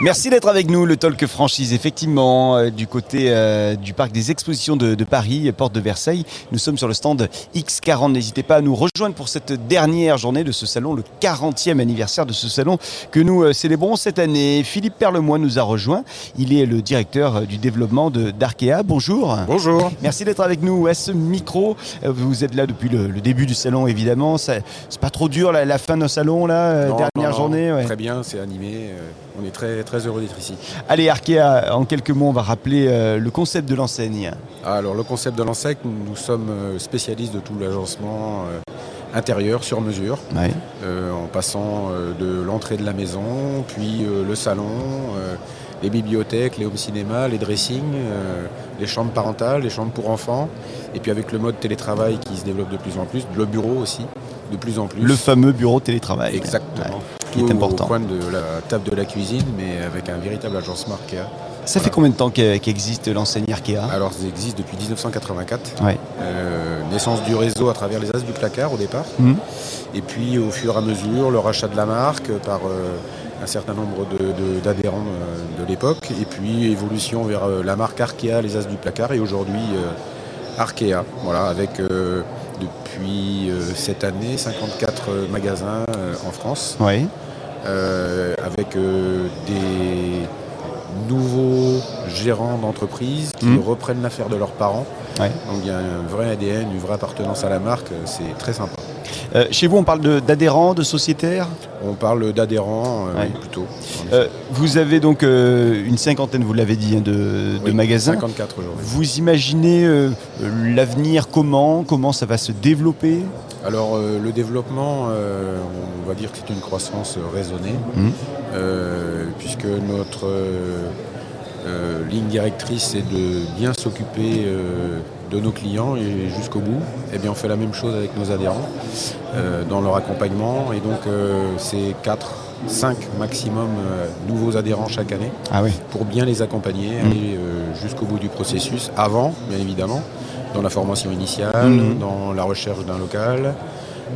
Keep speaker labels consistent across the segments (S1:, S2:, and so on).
S1: Merci d'être avec nous, le Talk Franchise, effectivement, euh, du côté euh, du parc des expositions de, de Paris, porte de Versailles. Nous sommes sur le stand X40. N'hésitez pas à nous rejoindre pour cette dernière journée de ce salon, le 40e anniversaire de ce salon que nous euh, célébrons cette année. Philippe Perlemoine nous a rejoint. Il est le directeur du développement d'Arkea. Bonjour.
S2: Bonjour.
S1: Merci d'être avec nous à ce micro. Vous êtes là depuis le, le début du salon, évidemment. C'est pas trop dur, la, la fin de nos salons, là,
S2: Non,
S1: dernière
S2: non, non,
S1: journée. ouais.
S2: Très bien, c'est animé. On est très, très heureux d'être ici.
S1: Allez, Arkea, en quelques mots, on va rappeler euh, le concept de l'enseigne.
S2: Alors, le concept de l'ensec, nous, sommes euh, spécialistes de tout l'agencement euh, intérieur sur mesure,
S1: Ouais.
S2: euh, en passant de l'entrée de la maison, puis le salon, les bibliothèques, les home cinémas, les dressings, les chambres parentales, les chambres pour enfants, et puis avec le mode télétravail qui se développe de plus en plus, le bureau aussi, de plus en plus.
S1: Le fameux bureau télétravail.
S2: Exactement.
S1: Ouais, qui est important.
S2: Au coin de la table de la cuisine, mais avec un véritable agencement Arkea.
S1: Ça fait combien de temps qu'e- qu'existe l'enseigne Arkea?
S2: Alors, ça existe depuis 1984.
S1: Ouais.
S2: Euh, naissance du réseau à travers les As du placard au départ.
S1: Mhm.
S2: Et puis, au fur et à mesure, le rachat de la marque par euh, un certain nombre de- de- d'adhérents euh, de, l'époque. Et puis, évolution vers euh, la marque Arkea, les As du placard. Et aujourd'hui, Arkea. Voilà, avec depuis euh, cette année 54 magasins euh, en France. Euh, avec euh, des nouveaux gérants d'entreprise qui
S1: Mhm.
S2: reprennent l'affaire de leurs parents.
S1: Ouais.
S2: Donc il y a un vrai ADN, une vraie appartenance à la marque, c'est très sympa.
S1: Euh, chez vous, on parle d'adhérents, de, sociétaires?
S2: On parle d'adhérents euh,
S1: Ouais.
S2: oui, plutôt.
S1: Euh, vous avez donc une cinquantaine, vous l'avez dit, hein, de, magasins.
S2: 54 aujourd'hui.
S1: Vous imaginez l'avenir comment Comment ça va se développer?
S2: Alors le développement, on va dire que c'est une croissance raisonnée, euh, puisque notre euh, ligne directrice c'est de bien s'occuper euh, de nos clients et jusqu'au bout. Et bien on fait la même chose avec nos adhérents euh, dans leur accompagnement et donc c'est 4, 5 maximum nouveaux adhérents chaque année
S1: Ah oui.
S2: pour bien les accompagner, aller euh, jusqu'au bout du processus, avant, bien évidemment, dans la formation initiale,
S1: Mhm.
S2: dans la recherche d'un local,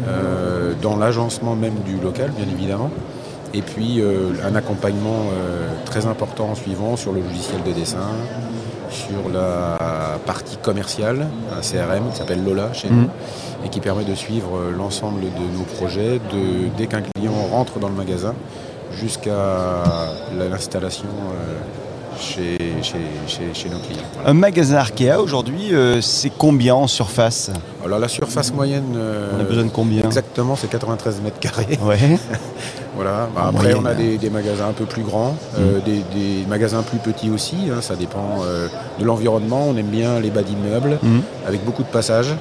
S2: euh, dans l'agencement même du local, bien évidemment, et puis euh, un accompagnement euh, très important en suivant sur le logiciel de dessin, sur la partie commerciale, un CRM qui s'appelle Lola chez nous, et qui permet de suivre euh, l'ensemble de nos projets, de, dès qu'un client rentre dans le magasin, jusqu'à la- l'installation euh, chez, chez, chez- chez nos clients. Voilà.
S1: Un magasin Arkea aujourd'hui, euh, c'est combien en surface?
S2: Alors la surface moyenne, euh,
S1: On a besoin de combien?
S2: exactement, c'est 93 mètres carrés.
S1: Ouais.
S2: Voilà. Bah, après,
S1: moyenne.
S2: on a des, des magasins un peu plus grands, euh, des, des magasins plus petits aussi. hein, ça dépend euh, de l'environnement. On aime bien les bas d'immeubles
S1: Mhm.
S2: avec beaucoup de passages.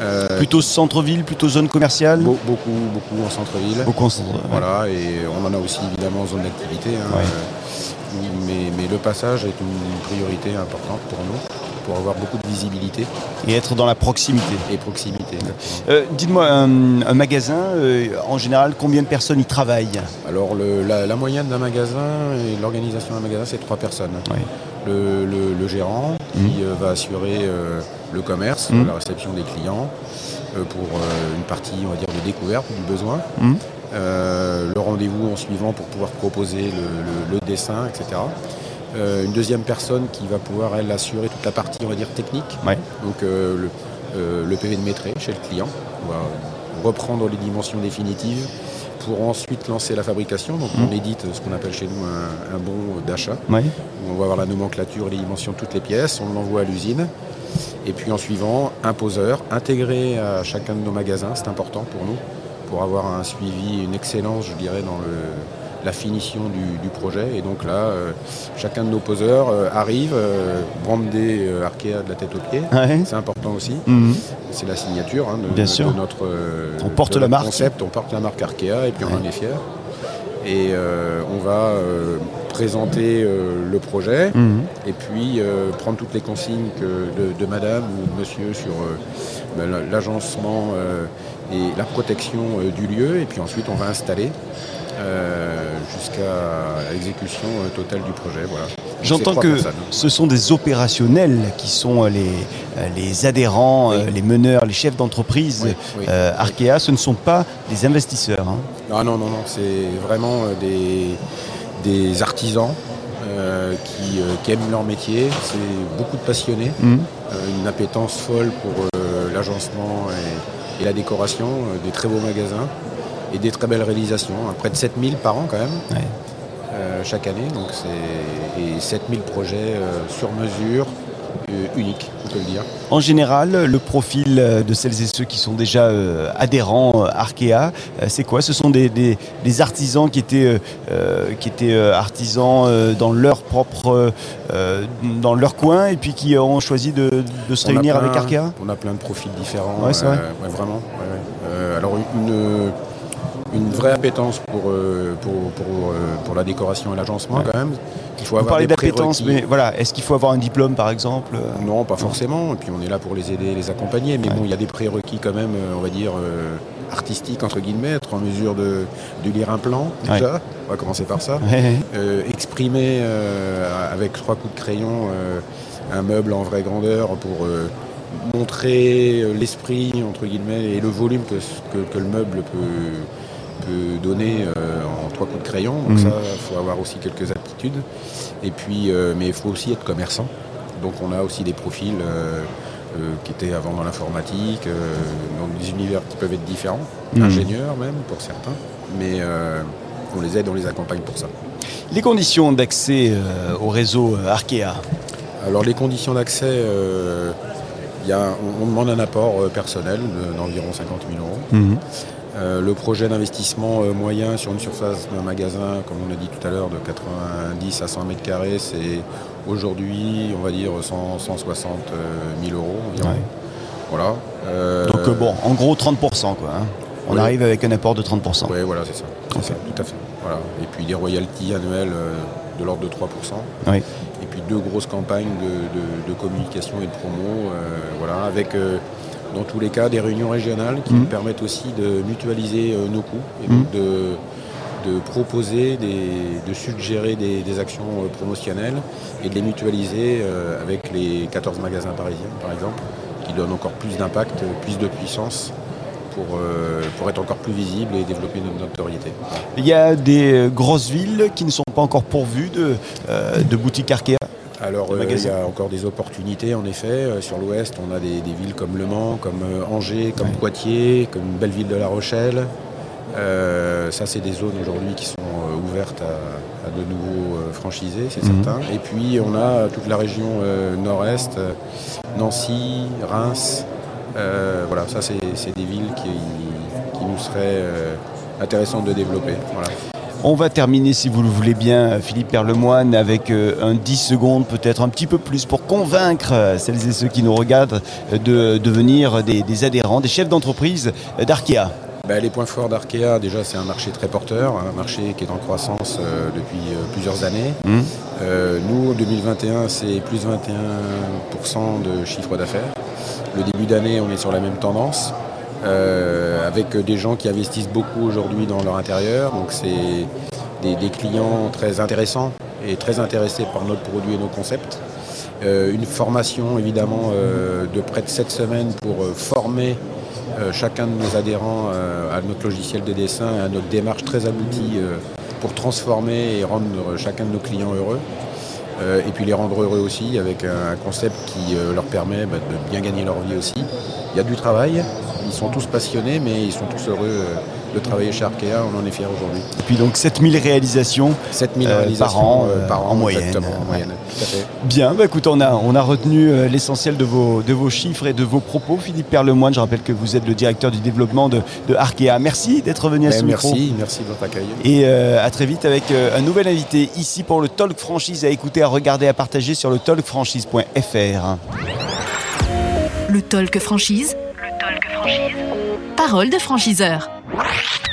S2: Euh,
S1: Plutôt centre-ville, plutôt zone commerciale
S2: beau- beaucoup, beaucoup en centre-ville.
S1: Beaucoup en centre. ouais.
S2: Voilà, et on en a aussi évidemment en zone d'activité. hein,
S1: Ouais.
S2: mais, mais le passage est une priorité importante pour nous, pour avoir beaucoup de visibilité
S1: Et être dans la proximité.
S2: et proximité.
S1: Euh, Dites-moi, un, un magasin, euh, en général, combien de personnes y travaillent
S2: Alors le- la, la moyenne d'un magasin et l'organisation d'un magasin, c'est trois personnes. Le, le- le gérant qui
S1: Mhm.
S2: euh, va assurer le commerce,
S1: Mhm.
S2: la réception des clients, pour une partie, on va dire, de découverte du besoin. Euh, le rendez-vous en suivant pour pouvoir proposer le, dessin, etc. Euh, une deuxième personne qui va pouvoir, elle, assurer toute la partie, on va dire, technique.
S1: Ouais.
S2: Donc euh, le, euh, le PV de maîtrise chez le client. On va reprendre les dimensions définitives pour ensuite lancer la fabrication. Donc on édite ce qu'on appelle chez nous un, un bon d'achat. On va avoir la nomenclature, les dimensions de toutes les pièces, on l'envoie à l'usine. Et puis en suivant, un poseur intégré à chacun de nos magasins, c'est important pour nous, pour avoir un suivi, une excellence, je dirais, dans le, la finition du, du projet. Et donc là, euh, chacun de nos poseurs euh, arrive, euh, brandé euh, Arkea de la tête aux pieds.
S1: Ouais.
S2: C'est important aussi.
S1: Mhm.
S2: C'est la signature hein, de,
S1: Bien
S2: de
S1: sûr.
S2: notre, euh,
S1: On porte
S2: de
S1: la
S2: notre
S1: marque.
S2: concept. On porte la marque Arkea et puis on en est fiers. Et on va présenter euh, le projet
S1: Mhm.
S2: et puis euh, prendre toutes les consignes que de, de madame ou de monsieur sur euh, ben, la- l'agencement et la protection du lieu. Et puis ensuite, on va installer jusqu'à l'exécution totale du projet. Voilà.
S1: J'entends que ce sont des opérationnels qui sont les, les adhérents, les meneurs, les chefs d'entreprise Arkea. Ce ne sont pas des investisseurs. Hein.
S2: Ah non, non, non. C'est vraiment des, des artisans euh, qui, euh, qui, aiment leur métier. C'est beaucoup de passionnés, mmh. euh, une appétence folle pour l'agencement et, la décoration, des très beaux magasins et des très belles réalisations. Près de 7000 par an quand même, chaque année. Donc et 7000 projets sur mesure, unique, on peut le dire.
S1: En général, le profil euh, de celles et ceux qui sont déjà euh, adhérents Arkea, c'est quoi? Ce sont des, artisans qui étaient, qui étaient artisans dans leur propre, dans leur coin et puis qui ont choisi de, se réunir avec Arkea?
S2: On a plein de profils différents. Ouais, c'est vrai. vraiment. alors une une vraie appétence pour, euh, pour, euh, pour, la décoration et l'agencement quand même.
S1: Il faut Vous parlez d'appétence, mais voilà, est-ce qu'il faut avoir un diplôme par exemple
S2: Non, pas forcément. Et puis on est là pour les aider, les accompagner. Mais bon, il y a des prérequis quand même, euh, on va dire, artistiques entre guillemets, être en mesure de, de lire un plan déjà. On va commencer par ça. exprimer avec trois coups de crayon un meuble en vraie grandeur pour montrer l'esprit entre guillemets et le volume que, que, que le meuble peut peut donner euh, en trois coups de crayon. Donc mhm. ça, il faut avoir aussi quelques Et puis, euh, mais il faut aussi être commerçant. Donc on a aussi des profils euh, qui étaient avant dans l'informatique, dans des univers qui peuvent être différents, mhm. ingénieurs même pour certains. Mais on les aide, on les accompagne pour ça.
S1: Les conditions d'accès au réseau Arkea
S2: Alors les conditions d'accès, on, demande un apport personnel d'environ 50 000 euros. Mhm. Euh, le projet d'investissement euh, moyen sur une surface d'un magasin, comme on a dit tout à l'heure, de 90 à 100 mètres carrés, c'est aujourd'hui, on va dire, 160 000 euros
S1: Voilà. Donc euh, bon, en gros 30%. Quoi, hein. On arrive avec un apport de 30%.
S2: Oui, voilà, c'est ça. Tout à fait. Et puis des royalties annuelles de l'ordre de 3%. Et puis deux grosses campagnes de, communication et de promo, voilà, avec dans tous les cas des réunions régionales qui nous mhm. permettent aussi de mutualiser euh, nos coûts et donc mhm. de, proposer, de suggérer des, actions euh, promotionnelles et de les mutualiser euh, avec les 14 magasins parisiens par exemple, qui donnent encore plus d'impact, plus de puissance pour, pour, être encore plus visible et développer notre notoriété.
S1: Il y a des grosses villes qui ne sont pas encore pourvues de, de boutiques Arkea
S2: alors euh, il y a encore des opportunités en effet. Euh, sur l'ouest, on a des, villes comme Le Mans, comme euh, Angers, comme Poitiers, comme Belleville de La Rochelle. ça, c'est des zones aujourd'hui qui sont ouvertes à, de nouveaux franchisés, c'est mhm. certain. Et puis on a toute la région nord-est, Nancy, Reims. voilà, ça c'est des villes qui, qui nous seraient intéressantes de développer. Voilà.
S1: On va terminer, si vous le voulez bien, Philippe Perlemoine, avec euh, un 10 secondes, peut-être un petit peu plus, pour convaincre euh, celles et ceux qui nous regardent de devenir des, adhérents, des chefs d'entreprise d'Arkea.
S2: Ben, les points forts d'Arkea, déjà, c'est un marché très porteur, un marché qui est en croissance euh, depuis plusieurs années. Mmh. nous, en 2021, c'est plus 21% de chiffre d'affaires. Le début d'année, on est sur la même tendance. Euh, avec des gens qui investissent beaucoup aujourd'hui dans leur intérieur. Donc c'est des, clients très intéressants et très intéressés par notre produit et nos concepts. Euh, une formation évidemment euh, de près de 7 semaines pour former chacun de nos adhérents à notre logiciel de dessin et à notre démarche très aboutie pour transformer et rendre chacun de nos clients heureux. Et puis les rendre heureux aussi avec un, concept qui leur permet bah, de bien gagner leur vie aussi. Il y a du travail, ils sont tous passionnés, mais ils sont tous heureux euh, de travailler chez Arkea. On en est fiers aujourd'hui.
S1: Et puis donc 7000 réalisations,
S2: 7000 euh, réalisations
S1: euh, par an,
S2: en
S1: moyenne.
S2: en moyenne
S1: Bien, bah, écoute, on a, on a retenu l'essentiel de vos, de vos chiffres et de vos propos. Philippe Perlemoine, je rappelle que vous êtes le directeur du développement de, Arkea. Merci d'être venu à ce
S2: merci,
S1: micro.
S2: Merci, merci de votre accueil.
S1: Et à très vite avec un nouvel invité ici pour le Talk Franchise à écouter, à regarder, à partager sur le talkfranchise.fr.
S3: Le Talk Franchise Parole de franchiseur. Right.